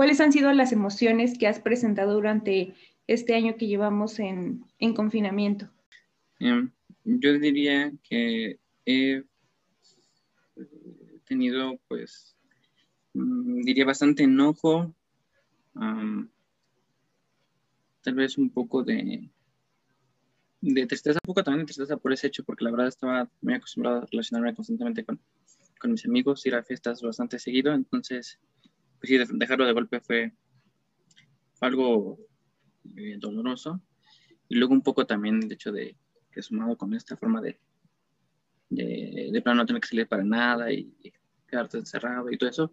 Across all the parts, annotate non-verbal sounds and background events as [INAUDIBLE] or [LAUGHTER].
¿cuáles han sido las emociones que has presentado durante este año que llevamos en, en confinamiento? Em, yo diría que he tenido, pues, mm, diría bastante enojo, tal vez un poco de, de tristeza, un poco también de tristeza por ese hecho, porque la verdad estaba muy acostumbrado a relacionarme constantemente con, con mis amigos, ir a fiestas bastante seguido, entonces, pues sí, dejarlo de golpe fue algo eh, doloroso. Y luego un poco también el hecho de que sumado con esta forma de, de, de plano no tener que salir para nada y, quedarte encerrado y todo eso,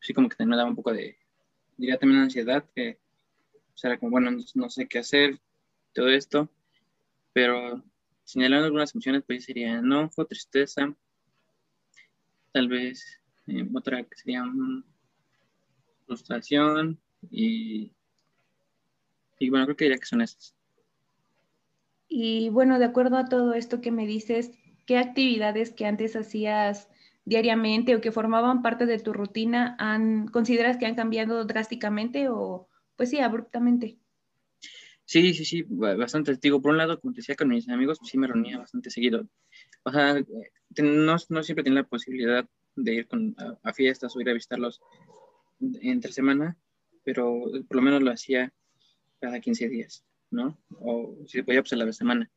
sí como que también me daba un poco de, diría también ansiedad, que o sea, era como, bueno, no, sé qué hacer, todo esto, pero señalando algunas emociones, pues sería enojo, tristeza, tal vez eh, otra que sería frustración y, y bueno, creo que diría que son esas. Y bueno, de acuerdo a todo esto que me dices, ¿qué actividades que antes hacías diariamente o que formaban parte de tu rutina han, consideras que han cambiado drásticamente o pues sí, abruptamente? Sí, sí, sí, bastante. Digo, por un lado, como te decía con mis amigos, pues sí me reunía bastante seguido. O sea, no, no siempre tenía la posibilidad de ir con, a, fiestas o ir a visitarlos entre semana, pero por lo menos lo hacía cada 15 días, ¿no? O si podía, pues a la semana.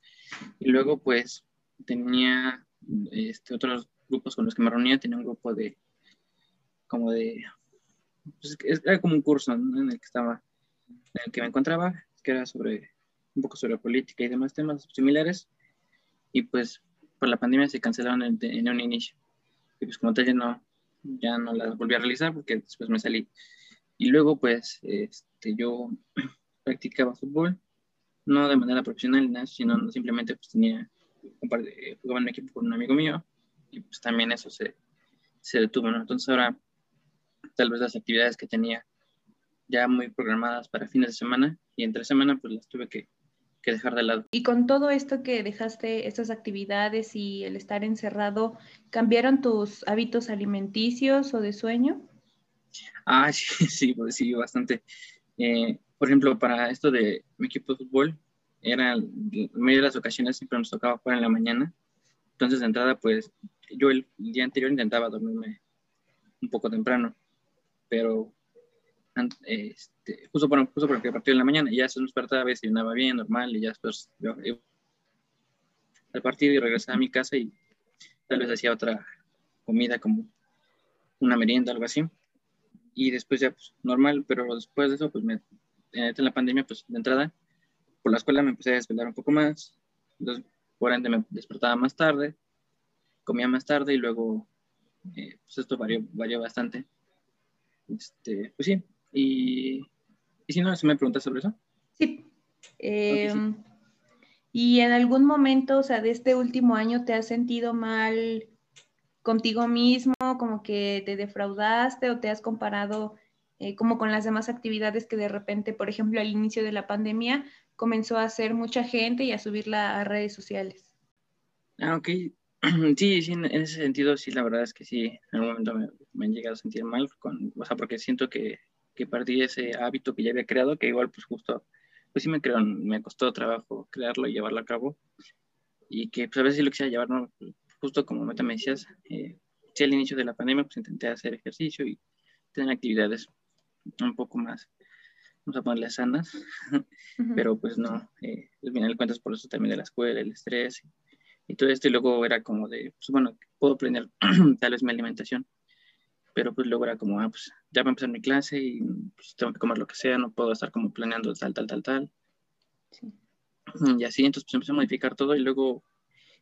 Y luego, pues, tenía este, otros grupos con los que me reunía, tenía un grupo de, como de, pues, era como un curso en el que estaba, en el que me encontraba, que era sobre, un poco sobre política y demás temas similares, y pues por la pandemia se cancelaron en, en un inicio, y pues como tal ya no, ya no las volví a realizar porque después me salí. Y luego pues este, yo [CLEARS THROAT] practicaba fútbol, no de manera profesional, sino simplemente pues tenía jugaba en un equipo con un amigo mío, y pues también eso se, se detuvo, ¿no? Entonces ahora tal vez las actividades que tenía ya muy programadas para fines de semana y entre semana pues las tuve que, que dejar de lado. Y con todo esto que dejaste, estas actividades y el estar encerrado, ¿cambiaron tus hábitos alimenticios o de sueño? Ah, [LAUGHS] sí, sí, pues sí, bastante. Eh, por ejemplo, para esto de mi equipo de fútbol, era, en medio de las ocasiones siempre nos tocaba jugar en la mañana entonces, de entrada, pues yo el día anterior intentaba dormirme un poco temprano, pero este, justo, por, justo porque partido en la mañana, y ya se nos despertaba, desayunaba bien, normal, y ya después yo, al partido y regresaba a mi casa y tal vez hacía otra comida como una merienda, algo así. Y después ya, pues, normal, pero después de eso, pues, me, en la pandemia, pues, de entrada, por la escuela me empecé a desvelar un poco más. Entonces, por ende me despertaba más tarde, comía más tarde y luego, eh, pues esto varió, varió bastante. Este, pues sí, y, y si no, ¿se me preguntas sobre eso? Sí. Em, ¿Y en algún momento, o sea, de este último año, te has sentido mal contigo mismo, como que te defraudaste o te has comparado eh, como con las demás actividades que de repente, por ejemplo, al inicio de la pandemia, comenzó a hacer mucha gente y a subirla a redes sociales. Ah, ok. [CLEARS THROAT] Sí, sí, en ese sentido, sí, la verdad es que sí, en algún momento me, me han llegado a sentir mal, con, o sea, porque siento que, que perdí ese hábito que ya había creado, que igual, pues justo, pues sí me creo, me costó trabajo crearlo y llevarlo a cabo, y que pues a veces sí lo quisiera llevar, ¿no? Justo como me decías, eh, sí, al inicio de la pandemia, pues intenté hacer ejercicio y tener actividades un poco más vamos a ponerle sanas, pero pues no, eh, al final cuentas por eso también de la escuela, el estrés y, todo esto, y luego era como de, pues bueno, puedo planear [CLEARS THROAT] tal vez mi alimentación, pero pues luego era como, ah, pues ya va a empezar mi clase y pues, tengo que comer lo que sea, no puedo estar como planeando tal, tal, tal, tal. Y así, entonces pues empecé a modificar todo y luego,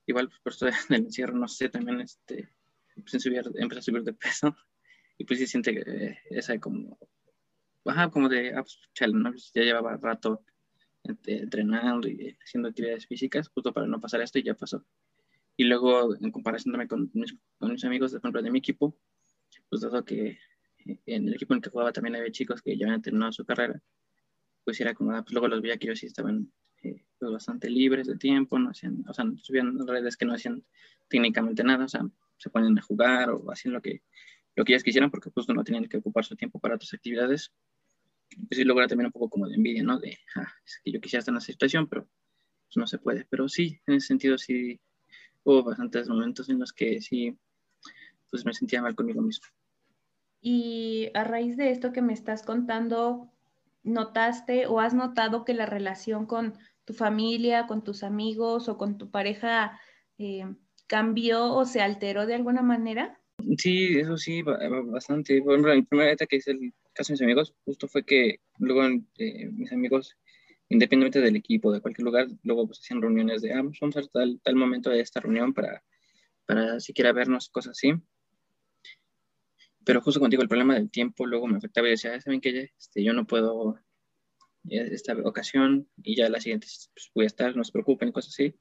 igual pues por esto [LAUGHS] del encierro, no sé, también este, empecé a subir, empecé a subir de peso [LAUGHS] y pues sí siente eh, esa como ajá, como de, ah, pues, pues, ya llevaba rato este, entrenando y haciendo actividades físicas, justo para no pasar esto y ya pasó. Y luego, en comparación con mis, con mis amigos, de, ejemplo, de mi equipo, pues dado que en el equipo en el que jugaba también había chicos que ya habían terminado su carrera, pues era como, ah, pues luego los veía que ellos sí estaban eh, pues bastante libres de tiempo, no hacían, o sea, subían redes que no hacían técnicamente nada, o sea, se ponían a jugar o hacían lo que, lo que ellas quisieran porque justo no tenían que ocupar su tiempo para otras actividades pues sí logra también un poco como de envidia, ¿no? De, ah, es que yo quisiera estar en esa situación, pero pues, no se puede. Pero sí, en ese sentido sí hubo bastantes momentos en los que sí, pues me sentía mal conmigo mismo. Y a raíz de esto que me estás contando, ¿notaste o has notado que la relación con tu familia, con tus amigos o con tu pareja eh, cambió o se alteró de alguna manera? Sí, eso sí, bastante. Por ejemplo, la primera vez que hice el caso de mis amigos, justo fue que luego eh, mis amigos, independientemente del equipo, de cualquier lugar, luego pues hacían reuniones de, ah, pues, vamos a tal, tal momento de esta reunión para, para siquiera vernos, cosas así. Pero justo contigo, el problema del tiempo luego me afectaba y decía, ¿saben qué? Este, yo no puedo esta ocasión y ya la siguiente pues, voy a estar, no se preocupen, cosas así.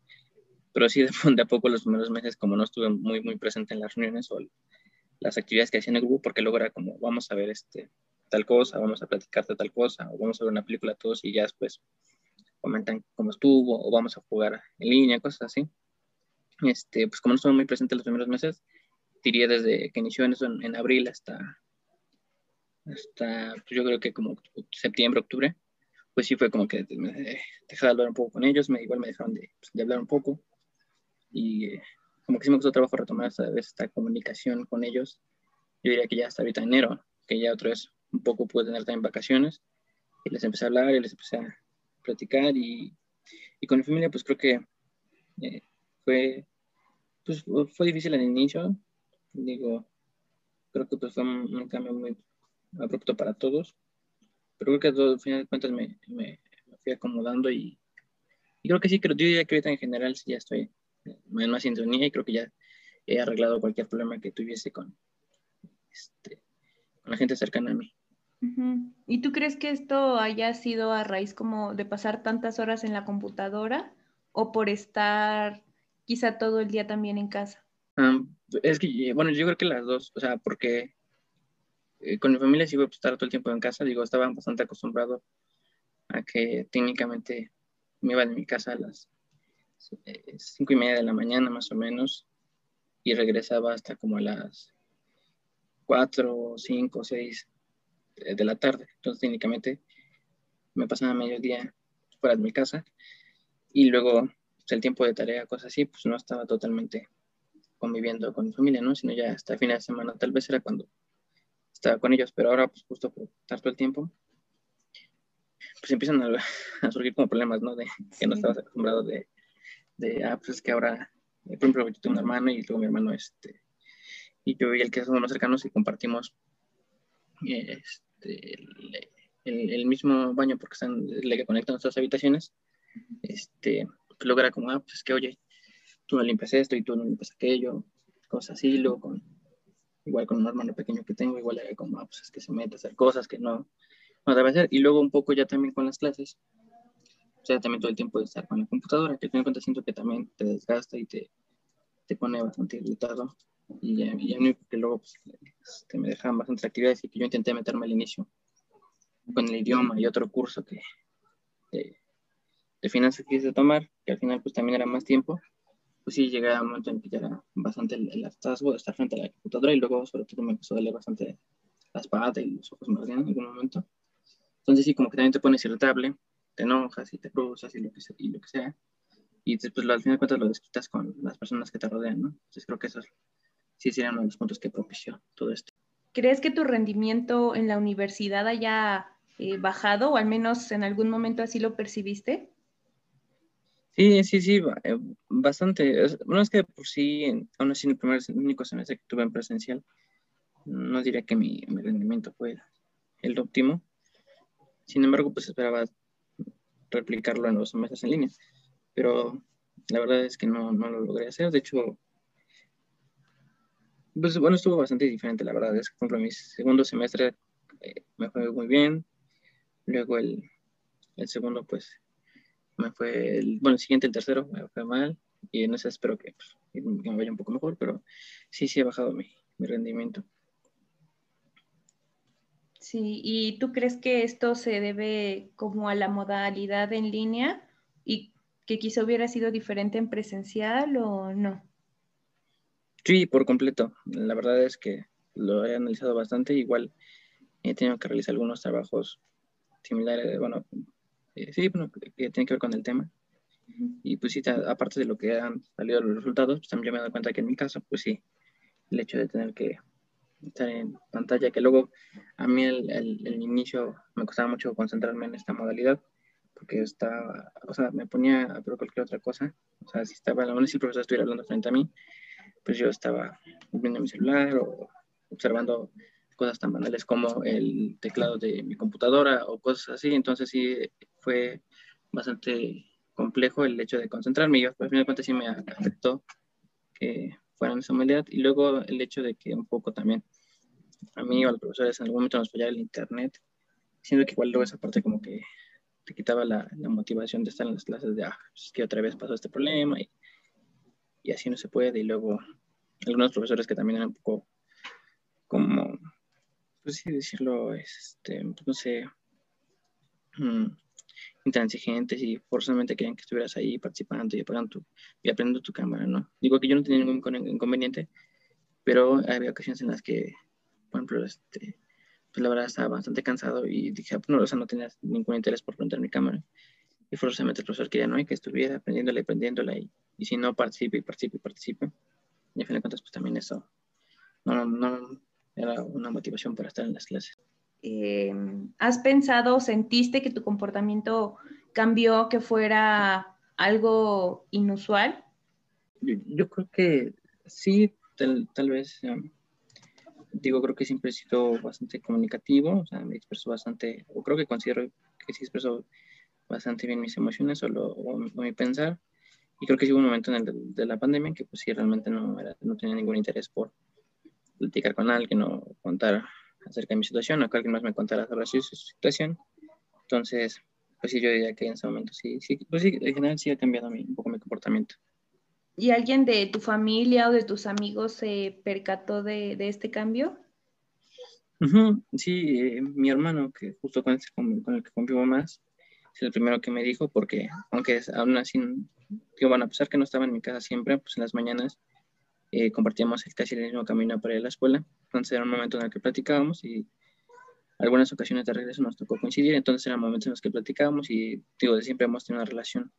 Pero sí, [LAUGHS] de, a poco los primeros meses, como no estuve muy, muy presente en las reuniones o las actividades que hacía en el grupo, porque luego era como, vamos a ver este, tal cosa, vamos a platicar de tal cosa, o vamos a ver una película todos y ya después comentan cómo estuvo, o vamos a jugar en línea, cosas así. Este, pues como no estuve muy presente los primeros meses, diría desde que inició en eso en, abril hasta, hasta pues yo creo que como septiembre, octubre, pues sí fue como que me dejé de hablar un poco con ellos, me, igual me dejaron de, pues, de hablar un poco y eh, como que sí me costó trabajo retomar esta, esta comunicación con ellos. Yo diría que ya hasta ahorita enero, que ya otra vez un poco pude tener también vacaciones y les empecé a hablar y les empecé a platicar y, y con mi familia pues creo que eh, fue, pues, fue difícil al inicio, digo, creo que pues fue un cambio muy abrupto para todos, pero creo que al final de cuentas me, me, fui acomodando y, y, creo que sí, creo, yo diría que ahorita en general sí ya estoy en más sintonía y creo que ya he arreglado cualquier problema que tuviese con, este, con la gente cercana a mí. ¿Y tú crees que esto haya sido a raíz como de pasar tantas horas en la computadora o por estar quizá todo el día también en casa? Es que, bueno, yo creo que las dos, o sea, porque eh, con mi familia sí iba a estar todo el tiempo en casa, digo, estaba bastante acostumbrado a que técnicamente me iba de mi casa a las eh, cinco y media de la mañana más o menos y regresaba hasta como a las cuatro, cinco, seis de la tarde. Entonces técnicamente me pasaba mediodía fuera de mi casa y luego pues, el tiempo de tarea, cosas así, pues no estaba totalmente conviviendo con mi familia, ¿no? Sino ya hasta el fin de semana tal vez era cuando estaba con ellos, pero ahora, pues justo por estar todo el tiempo, pues empiezan a, [LAUGHS] surgir como problemas, ¿no? De que no estabas acostumbrado de, de, ah, pues es que ahora, por ejemplo, yo tengo un hermano y luego mi hermano, este, y yo y el que somos más cercanos y compartimos este, el, el, mismo baño porque están, le que conectan nuestras habitaciones, este, pues luego era como, ah, pues es que, oye, tú no limpias esto y tú no limpias aquello, cosas así, luego con igual con un hermano pequeño que tengo, igual hay como, ah, pues es que se mete a hacer cosas que no, no debe hacer. Y luego un poco ya también con las clases, o sea, también todo el tiempo de estar con la computadora, que al final cuenta siento que también te desgasta y te, te pone bastante irritado. Y y ya que luego pues, este, me dejan bastantes actividades y que yo intenté meterme al inicio con el idioma y otro curso que de, de finanzas que quise tomar, que al final pues también era más tiempo pues sí llegué a un momento en que ya era bastante el, hartazgo de estar frente a la computadora y luego sobre todo me empezó a doler bastante la espalda y los ojos me ardían en algún momento. Entonces sí, como que también te pones irritable, te enojas y te cruzas y lo que sea. Y, lo que sea. y después al final de cuentas lo desquitas con las personas que te rodean, ¿no? Entonces creo que eso sí sería uno de los puntos que propició todo esto. ¿Crees que tu rendimiento en la universidad haya eh, bajado o al menos en algún momento así lo percibiste? Sí, sí, sí, eh, bastante. Bueno, es que por sí, aún así en el primer, único semestre que tuve en presencial, no diría que mi, rendimiento fue el óptimo. Sin embargo, pues esperaba replicarlo en los semestres en línea. Pero la verdad es que no, no lo logré hacer. De hecho, pues bueno, estuvo bastante diferente, la verdad. Es que, por ejemplo, mi segundo semestre eh, me fue muy bien. Luego el, el segundo, pues me fue, el, bueno, el siguiente, el tercero, me fue mal y en ese espero que, pues, me vaya un poco mejor, pero sí, sí ha bajado mi, mi rendimiento. Sí, ¿y tú crees que esto se debe como a la modalidad en línea y que quizá hubiera sido diferente en presencial o no? Sí, por completo. La verdad es que lo he analizado bastante. Igual he tenido que realizar algunos trabajos similares, bueno, eh, sí, bueno, que, tiene que ver con el tema. Y pues sí, aparte de lo que han salido los resultados, pues también me he dado cuenta que en mi caso, pues sí, el hecho de tener que estar en pantalla, que luego a mí el, el, inicio me costaba mucho concentrarme en esta modalidad, porque estaba, o sea, me ponía a ver cualquier otra cosa, o sea, si estaba, a si el profesor estuviera hablando frente a mí, pues yo estaba viendo mi celular o observando cosas tan banales como el teclado de mi computadora o cosas así, entonces sí fue bastante complejo el hecho de concentrarme yo, al final de cuentas sí me afectó que fuera esa modalidad y luego el hecho de que un poco también a mí o a los profesores en algún momento nos fallaba el internet, siendo que igual luego esa parte como que te quitaba la, la motivación de estar en las clases de, ah, es que otra vez pasó este problema y, y así no se puede y luego algunos profesores que también eran un poco como, pues sí decirlo, este, no sé, mm, intransigentes y forzosamente querían que estuvieras ahí participando y apagando tu, y aprendiendo tu cámara, ¿no? Digo que yo no tenía ningún inconveniente, pero había ocasiones en las que, por ejemplo, este, pues la verdad estaba bastante cansado y dije, ah, pues no, o sea, no tenía ningún interés por prender mi cámara. Y forzosamente el profesor quería, ¿no? Y que estuviera aprendiéndola y aprendiéndola y, y si no, participe y participe y participe. Y al fin de cuentas, pues también eso no, no era una motivación para estar en las clases. Eh, ¿has pensado, sentiste que tu comportamiento cambió, que fuera algo inusual? Yo, creo que sí, tal, vez, um, digo, creo que siempre he sido bastante comunicativo, o sea, me expreso bastante, o creo que considero que sí expreso bastante bien mis emociones o, lo, mi pensar. Y creo que sí hubo un momento en el de, la pandemia en que pues sí, realmente no, era, no tenía ningún interés por platicar con alguien o contar acerca de mi situación o que alguien más me contara sobre su, situación. Entonces, pues sí, yo diría que en ese momento sí, sí, pues sí, en general sí ha cambiado mi, un poco mi comportamiento. ¿Y alguien de tu familia o de tus amigos se percató de, de este cambio? Sí, eh, mi hermano, que justo con, con, el que convivo más, es el primero que me dijo, porque aunque aún así, digo, bueno, a pesar que no estaba en mi casa siempre, pues en las mañanas eh, compartíamos casi el mismo camino para ir a la escuela. Entonces era un momento en el que platicábamos y algunas ocasiones de regreso nos tocó coincidir. Entonces eran momentos en los que platicábamos y digo, de siempre hemos tenido una relación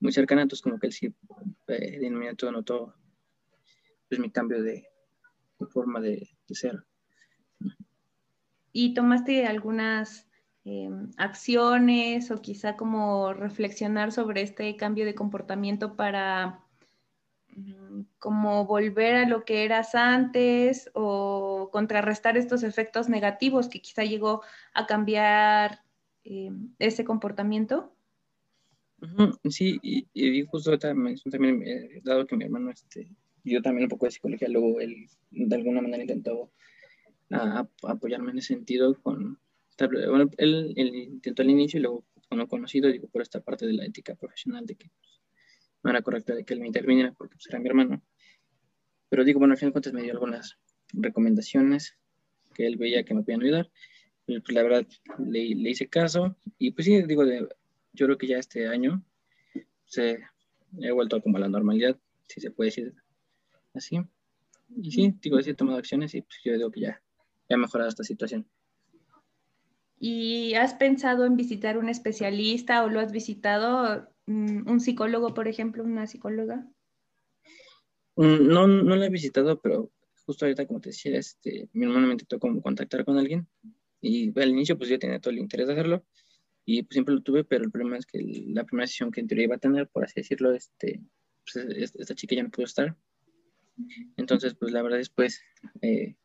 muy cercana. Entonces como que él sí eh, de inmediato notó pues, mi cambio de, forma de, ser. ¿Y tomaste algunas em, acciones o quizá como reflexionar sobre este cambio de comportamiento para como volver a lo que eras antes o contrarrestar estos efectos negativos que quizá llegó a cambiar eh, ese comportamiento? Sí, y, justo también, eh, dado que mi hermano, este, yo también un poco de psicología, luego él de alguna manera intentó apoyarme en ese sentido con, bueno, él, intentó al inicio y luego con lo conocido, digo, por esta parte de la ética profesional de que pues, no era correcto de que él me interviniera porque pues, era mi hermano. Pero digo, bueno, al fin de cuentas me dio algunas recomendaciones que él veía que me podían ayudar. Pues la verdad le, hice caso y pues sí, digo, de, yo creo que ya este año se he vuelto como a la normalidad, si se puede decir así. Y sí, digo, sí he tomado acciones y pues yo digo que ya, ya ha mejorado esta situación. ¿Y has pensado en visitar un especialista o lo has visitado? Mm, un psicólogo, por ejemplo, una psicóloga? Mm, no, no la he visitado, pero justo ahorita, como te decía, este, mi hermano me intentó como contactar con alguien y al inicio pues yo tenía todo el interés de hacerlo y pues, siempre lo tuve, pero el problema es que la primera sesión que en teoría iba a tener, por así decirlo, este, pues, esta chica ya no pudo estar. Entonces, pues la verdad después, eh,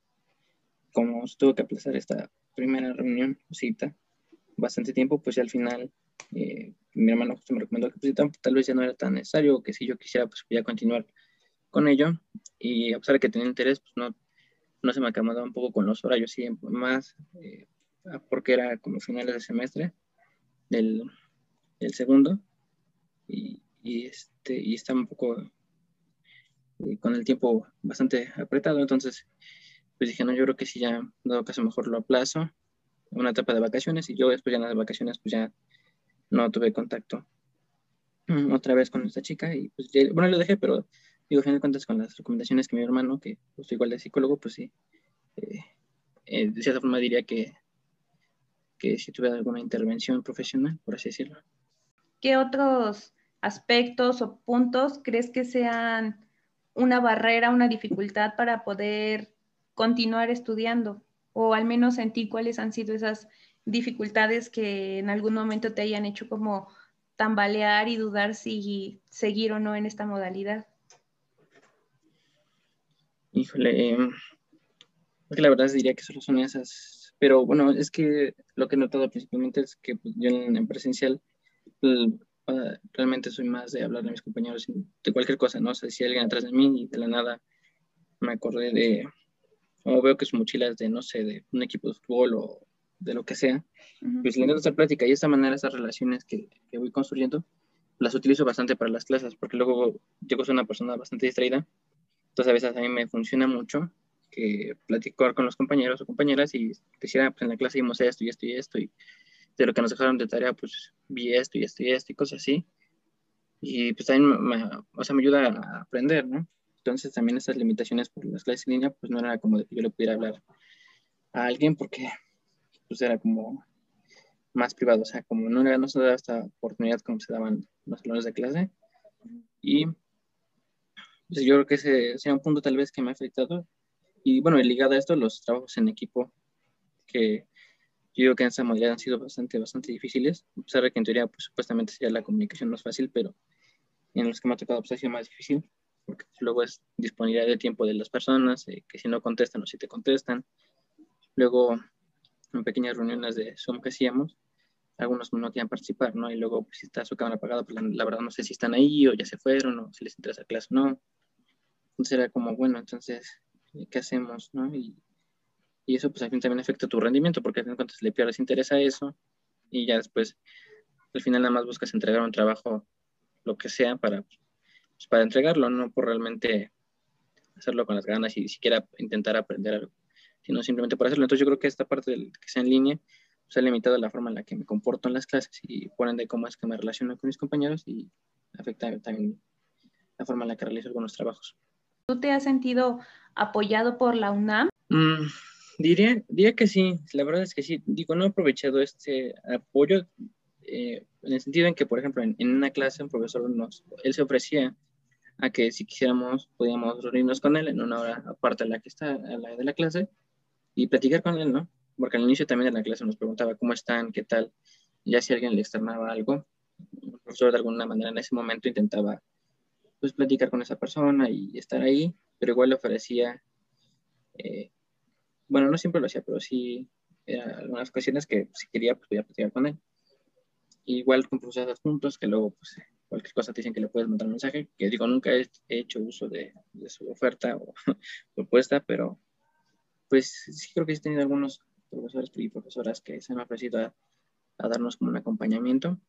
como tuvo que aplazar esta primera reunión, cita, bastante tiempo, pues al final eh, mi hermano justo me recomendó que pues, tal, vez ya no era tan necesario, que si yo quisiera, pues a continuar con ello. Y a pesar de que tenía interés, pues no, no se me acomodaba un poco con los horarios, sí, más eh, porque era como finales de semestre del, del segundo. Y, y, este, y estaba un poco eh, con el tiempo bastante apretado, entonces pues dije, no, yo creo que si ya, dado caso, mejor lo aplazo, una etapa de vacaciones, y yo después ya en las vacaciones, pues ya no tuve contacto mm, otra vez con esta chica y pues bueno, lo dejé, pero digo, a fin de cuentas con las recomendaciones que mi hermano, que pues igual de psicólogo, pues sí, eh, eh, de cierta forma diría que, que si tuviera alguna intervención profesional, por así decirlo. ¿Qué otros aspectos o puntos crees que sean una barrera, una dificultad para poder continuar estudiando? O al menos en ti, ¿cuáles han sido esas dificultades que en algún momento te hayan hecho como tambalear y dudar si seguir o no en esta modalidad? Híjole, que la verdad diría que solo son esas, pero bueno, es que lo que he notado principalmente es que pues, yo en, presencial realmente soy más de hablar de mis compañeros de cualquier cosa, ¿no? O sea, si alguien atrás de mí y de la nada me acordé de, o veo que su mochila es de, no sé, de un equipo de fútbol o de lo que sea, pues le intento hacer plática y de esta manera esas relaciones que, que, voy construyendo las utilizo bastante para las clases, porque luego yo soy una persona bastante distraída, entonces a veces a mí me funciona mucho que platicar con los compañeros o compañeras y decir, ah, pues en la clase vimos esto y esto y esto, y de lo que nos dejaron de tarea, pues vi esto y esto y esto y cosas así. Y pues también me, o sea, me ayuda a aprender, ¿no? Entonces también esas limitaciones por las clases en línea, pues no era como de que yo le pudiera hablar a alguien porque pues era como más privado, o sea, como no, no se daba esta oportunidad como se daban los salones de clase. Y pues, yo creo que ese sea un punto tal vez que me ha afectado y bueno, ligado a esto, los trabajos en equipo, que yo digo que en esa modalidad han sido bastante, bastante difíciles, a pesar de que en teoría, pues, supuestamente sería la comunicación más fácil, pero en los que me ha tocado, pues, ha sido más difícil, porque luego es disponibilidad de tiempo de las personas, eh, que si no contestan o si te contestan. Luego, en pequeñas reuniones de Zoom que hacíamos, algunos no querían participar, ¿no? Y luego, pues, si está su cámara apagada, pues, la, verdad no sé si están ahí o ya se fueron o si les interesa clase o no. Entonces era como, bueno, entonces qué hacemos, ¿no? Y, y eso pues al fin también afecta tu rendimiento porque al fin cuentas le pierdes interés a eso y ya después al final nada más buscas entregar un trabajo, lo que sea, para, pues, para entregarlo, no por realmente hacerlo con las ganas y siquiera intentar aprender algo, sino simplemente por hacerlo. Entonces yo creo que esta parte del que sea en línea pues, ha limitado la forma en la que me comporto en las clases y por ende cómo es que me relaciono con mis compañeros y afecta también la forma en la que realizo algunos trabajos. ¿Tú te has sentido apoyado por la UNAM? Mm, diría, diría que sí, la verdad es que sí. Digo, no he aprovechado este apoyo eh, en el sentido en que, por ejemplo, en, una clase un profesor nos, él se ofrecía a que si quisiéramos podíamos reunirnos con él en una hora aparte de la que está, a la de la clase, y platicar con él, ¿no? Porque al inicio también de la clase nos preguntaba cómo están, qué tal, ya si alguien le externaba algo, el profesor de alguna manera en ese momento intentaba pues platicar con esa persona y estar ahí, pero igual le ofrecía, eh, bueno, no siempre lo hacía, pero sí, eran algunas ocasiones que si quería, pues podía platicar con él. igual con profesores juntos, que luego, pues, cualquier cosa te dicen que le puedes mandar un mensaje, que digo, nunca he hecho uso de, su oferta o [LAUGHS] propuesta, pero pues sí creo que he tenido algunos profesores y profesoras que se han ofrecido a, a darnos como un acompañamiento.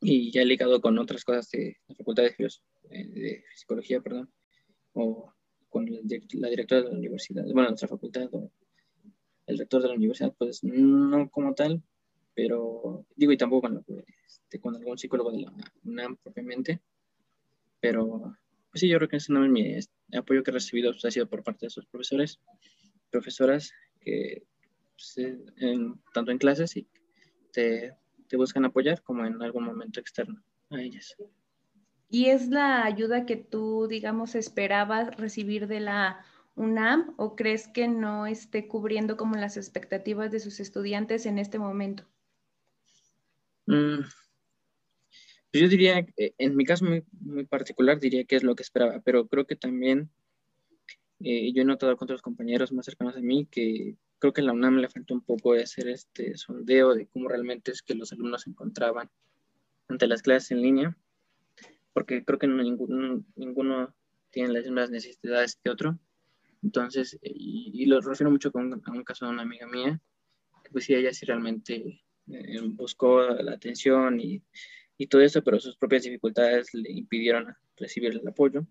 Y ya ligado con otras cosas de la Facultad de, eh, de Psicología, perdón, o con la, directora de la universidad, bueno, nuestra facultad, o el rector de la universidad, pues no como tal, pero digo, y tampoco con, este, con algún psicólogo de la UNAM propiamente, pero pues sí, yo creo que ese no es mi apoyo que he recibido pues, ha sido por parte de sus profesores, profesoras, que pues, en, tanto en clases y te te buscan apoyar como en algún momento externo a ellas. ¿Y es la ayuda que tú, digamos, esperabas recibir de la UNAM o crees que no esté cubriendo como las expectativas de sus estudiantes en este momento? Mm, pues yo diría, en mi caso muy, muy, particular, diría que es lo que esperaba, pero creo que también eh, yo he notado con otros compañeros más cercanos a mí que creo que a la UNAM le faltó un poco de hacer este sondeo de cómo realmente es que los alumnos se encontraban ante las clases en línea, porque creo que ninguno, ninguno tiene las mismas necesidades que otro. Entonces, y, lo refiero mucho con, a un caso de una amiga mía, que pues sí, ella sí realmente eh, buscó la atención y, y todo eso, pero sus propias dificultades le impidieron recibir el apoyo.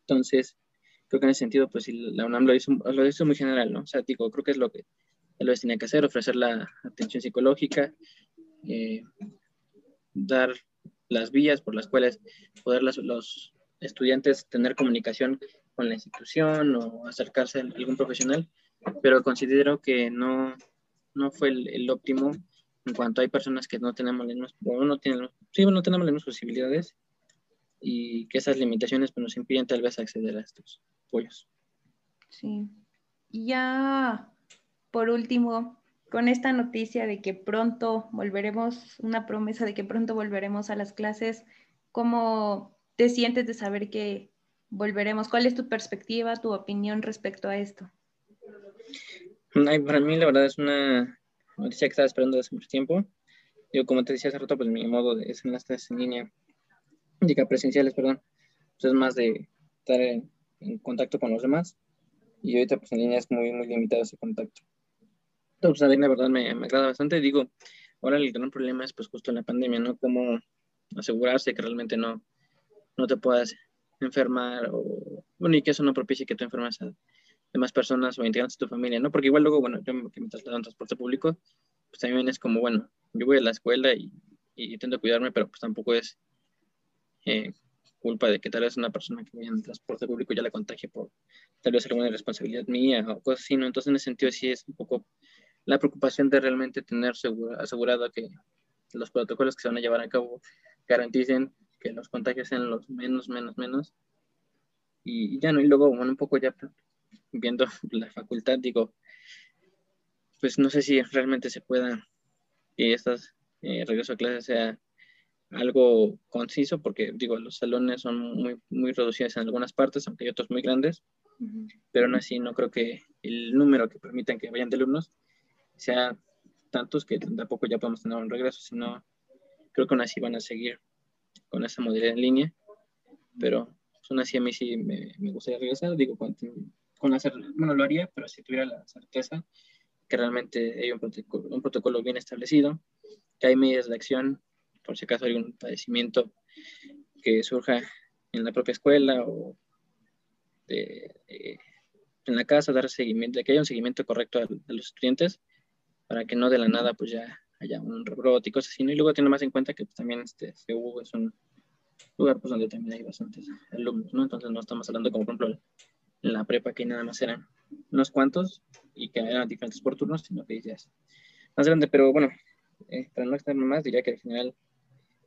Entonces, creo que en ese sentido, pues la UNAM lo hizo, lo hizo muy general, ¿no? O sea, digo, creo que es lo que tal vez tenía que hacer, ofrecer la atención psicológica, eh, dar las vías por las cuales poder los estudiantes tener comunicación con la institución o acercarse a algún profesional, pero considero que no, no fue el, óptimo en cuanto hay personas que no tenemos las mismas, no tienen, sí, no tenemos las mismas posibilidades y que esas limitaciones pues, nos impiden tal vez acceder a estos apoyos. Sí. Y ya, por último, con esta noticia de que pronto volveremos, una promesa de que pronto volveremos a las clases, ¿cómo te sientes de saber que volveremos? ¿Cuál es tu perspectiva, tu opinión respecto a esto? para mí la verdad es una noticia que estaba esperando desde mucho tiempo. Yo, como te decía hace rato, pues mi modo de hacer las clases en línea, diga presenciales, perdón, pues es más de estar en, contacto con los demás. Y ahorita pues en línea es muy, muy limitado ese contacto. Entonces, a mí la verdad me, me agrada bastante. Digo, ahora el gran problema es pues justo en la pandemia, ¿no? Cómo asegurarse que realmente no, no te puedas enfermar o, bueno, y que eso no propicie que tú enfermes a demás personas o integrantes de tu familia, ¿no? Porque igual luego, bueno, yo que me traslado en transporte público, pues también es como, bueno, yo voy a la escuela y, y intento cuidarme, pero pues tampoco es eh, culpa de que tal vez una persona que vaya en transporte público ya la contagie por tal vez alguna responsabilidad mía o cosas así, ¿no? Entonces, en ese sentido, sí es un poco la preocupación de realmente tener asegurado que los protocolos que se van a llevar a cabo garanticen que los contagios sean los menos, menos, menos. Y, ya no, y luego, bueno, un poco ya viendo [LAUGHS] la facultad, digo, pues no sé si realmente se pueda que estas eh, regreso a clases sea algo conciso, porque digo, los salones son muy, muy reducidos en algunas partes, aunque hay otros muy grandes, pero aún así no creo que el número que permitan que vayan de alumnos sea tantos que tampoco ya podemos tener un regreso, sino creo que aún así van a seguir con esa modalidad en línea, pero aún así a mí sí me, me gustaría regresar, digo, con, con hacer, bueno, lo haría, pero si tuviera la certeza que realmente hay un protocolo, un protocolo bien establecido, que hay medidas de acción por si acaso hay un padecimiento que surja en la propia escuela o en la casa, dar seguimiento, que haya un seguimiento correcto a, los estudiantes para que no de la nada pues ya haya un rebrote y cosas así, Y luego tener más en cuenta que pues, también este CU es un lugar pues donde también hay bastantes alumnos, ¿no? Entonces no estamos hablando como por ejemplo en la prepa que nada más eran unos cuantos y que eran diferentes por turnos, sino que ya es más grande, pero bueno, eh, para no estar más diría que al general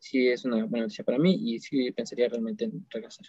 sí es una buena noticia para mí y sí pensaría realmente en regresar.